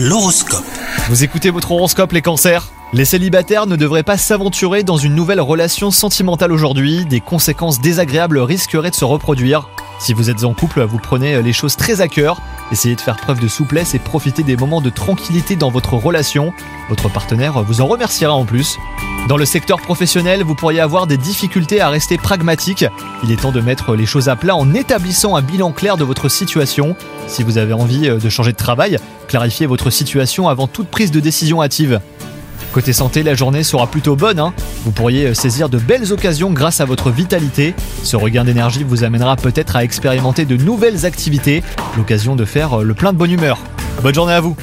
L'horoscope. Vous écoutez votre horoscope les cancers? Les célibataires ne devraient pas s'aventurer dans une nouvelle relation sentimentale aujourd'hui, des conséquences désagréables risqueraient de se reproduire. Si vous êtes en couple, vous prenez les choses très à cœur, essayez de faire preuve de souplesse et profitez des moments de tranquillité dans votre relation. Votre partenaire vous en remerciera en plus. Dans le secteur professionnel, vous pourriez avoir des difficultés à rester pragmatique. Il est temps de mettre les choses à plat en établissant un bilan clair de votre situation. Si vous avez envie de changer de travail, clarifiez votre situation avant toute prise de décision hâtive. Côté santé, la journée sera plutôt bonne. hein. vous pourriez saisir de belles occasions grâce à votre vitalité. Ce regain d'énergie vous amènera peut-être à expérimenter de nouvelles activités, l'occasion de faire le plein de bonne humeur. Bonne journée à vous